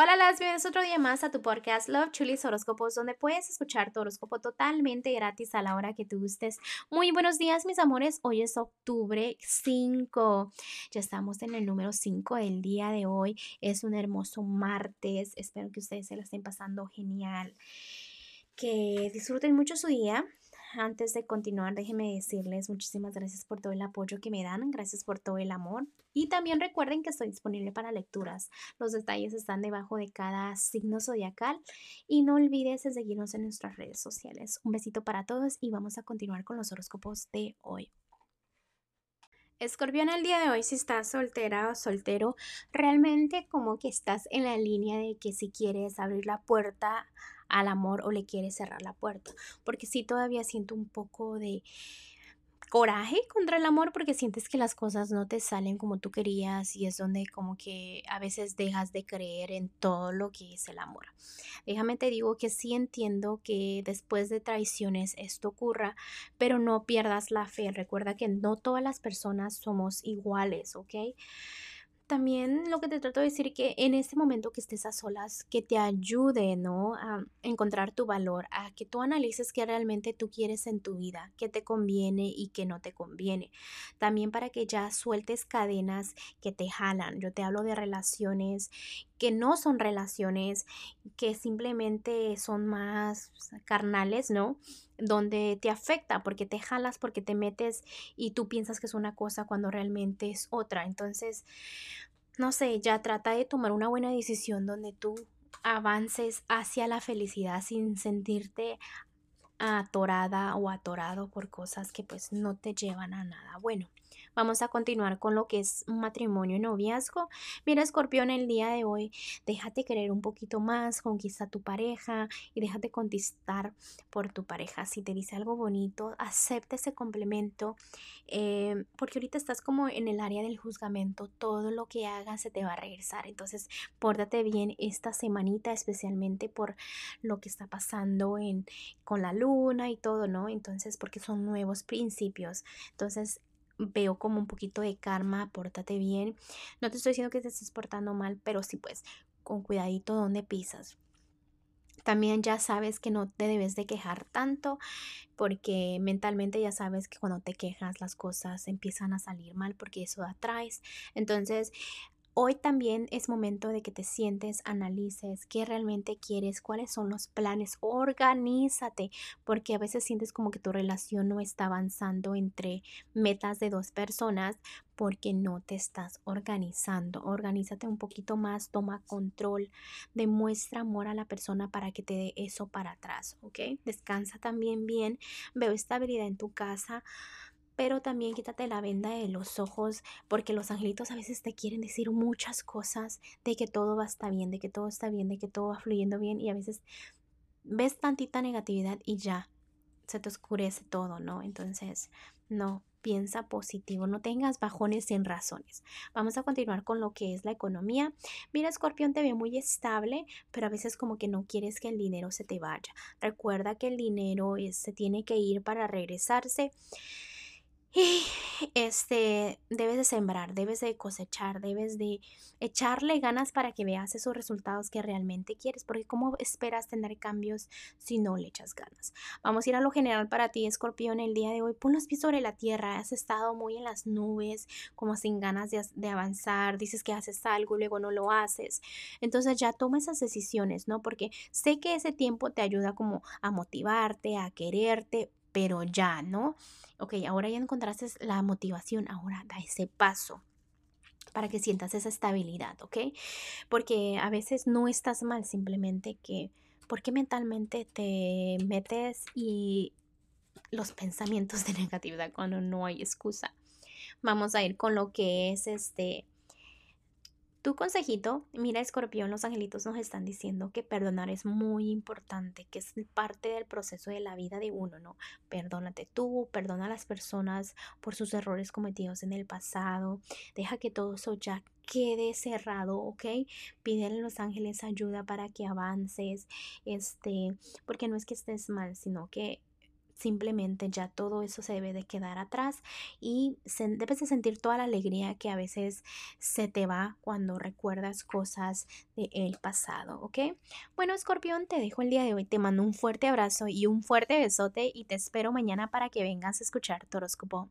Hola, las bienvenidos otro día más a tu podcast Love Chulis Horóscopos, donde puedes escuchar tu horóscopo totalmente gratis a la hora que tú gustes. Muy buenos días, mis amores. Hoy es octubre 5. Ya estamos en el número 5 del día de hoy. Es un hermoso martes. Espero que ustedes se la estén pasando genial. Que disfruten mucho su día antes de continuar, déjenme decirles muchísimas gracias por todo el apoyo que me dan, gracias por todo el amor. Y también recuerden que estoy disponible para lecturas. Los detalles están debajo de cada signo zodiacal. Y no olvides seguirnos en nuestras redes sociales. Un besito para todos y vamos a continuar con los horóscopos de hoy. Escorpión, el día de hoy, si estás soltera o soltero, realmente como que estás en la línea de que si quieres abrir la puerta al amor o le quieres cerrar la puerta. Porque sí todavía siento un poco de coraje contra el amor porque sientes que las cosas no te salen como tú querías y es donde como que a veces dejas de creer en todo lo que es el amor. Déjame te digo que sí entiendo que después de traiciones esto ocurra, pero no pierdas la fe. Recuerda que no todas las personas somos iguales, ¿ok? También lo que te trato de decir que en este momento que estés a solas, que te ayude, ¿no? A encontrar tu valor, a que tú analices qué realmente tú quieres en tu vida, qué te conviene y qué no te conviene. También para que ya sueltes cadenas que te jalan. Yo te hablo de relaciones que no son relaciones, que simplemente son más carnales, ¿no? Donde te afecta porque te jalas, porque te metes y tú piensas que es una cosa cuando realmente es otra. Entonces, no sé, ya trata de tomar una buena decisión donde tú avances hacia la felicidad sin sentirte atorada o atorado por cosas que pues no te llevan a nada bueno. Vamos a continuar con lo que es matrimonio y noviazgo. Mira, escorpión, el día de hoy, déjate querer un poquito más, conquista a tu pareja y déjate conquistar por tu pareja. Si te dice algo bonito, acepta ese complemento, eh, porque ahorita estás como en el área del juzgamento, todo lo que hagas se te va a regresar. Entonces, pórtate bien esta semanita, especialmente por lo que está pasando en, con la luna y todo, ¿no? Entonces, porque son nuevos principios. Entonces, veo como un poquito de karma, pórtate bien. No te estoy diciendo que te estés portando mal, pero sí pues con cuidadito donde pisas. También ya sabes que no te debes de quejar tanto porque mentalmente ya sabes que cuando te quejas las cosas empiezan a salir mal porque eso atraes. Entonces Hoy también es momento de que te sientes, analices qué realmente quieres, cuáles son los planes, organízate, porque a veces sientes como que tu relación no está avanzando entre metas de dos personas porque no te estás organizando. Organízate un poquito más, toma control, demuestra amor a la persona para que te dé eso para atrás, ¿ok? Descansa también bien, veo estabilidad en tu casa pero también quítate la venda de los ojos porque los angelitos a veces te quieren decir muchas cosas de que todo va a estar bien, de que todo está bien, de que todo va fluyendo bien y a veces ves tantita negatividad y ya se te oscurece todo, ¿no? Entonces, no, piensa positivo, no tengas bajones sin razones. Vamos a continuar con lo que es la economía. Mira, Escorpión te ve muy estable, pero a veces como que no quieres que el dinero se te vaya. Recuerda que el dinero se tiene que ir para regresarse. Y este, debes de sembrar, debes de cosechar, debes de echarle ganas para que veas esos resultados que realmente quieres, porque ¿cómo esperas tener cambios si no le echas ganas? Vamos a ir a lo general para ti, escorpión, el día de hoy. Pon los pies sobre la tierra, has estado muy en las nubes, como sin ganas de, de avanzar, dices que haces algo y luego no lo haces. Entonces ya toma esas decisiones, ¿no? Porque sé que ese tiempo te ayuda como a motivarte, a quererte, pero ya, ¿no? Ok, ahora ya encontraste la motivación, ahora da ese paso para que sientas esa estabilidad, ¿ok? Porque a veces no estás mal, simplemente que, porque mentalmente te metes y los pensamientos de negatividad cuando no hay excusa. Vamos a ir con lo que es este tu consejito, mira escorpión, los angelitos nos están diciendo que perdonar es muy importante, que es parte del proceso de la vida de uno, ¿no? Perdónate tú, perdona a las personas por sus errores cometidos en el pasado, deja que todo eso ya quede cerrado, ¿ok? Pídele a los ángeles ayuda para que avances, este, porque no es que estés mal, sino que simplemente ya todo eso se debe de quedar atrás y debes de sentir toda la alegría que a veces se te va cuando recuerdas cosas del pasado, ¿ok? Bueno, escorpión, te dejo el día de hoy, te mando un fuerte abrazo y un fuerte besote y te espero mañana para que vengas a escuchar tu horóscopo.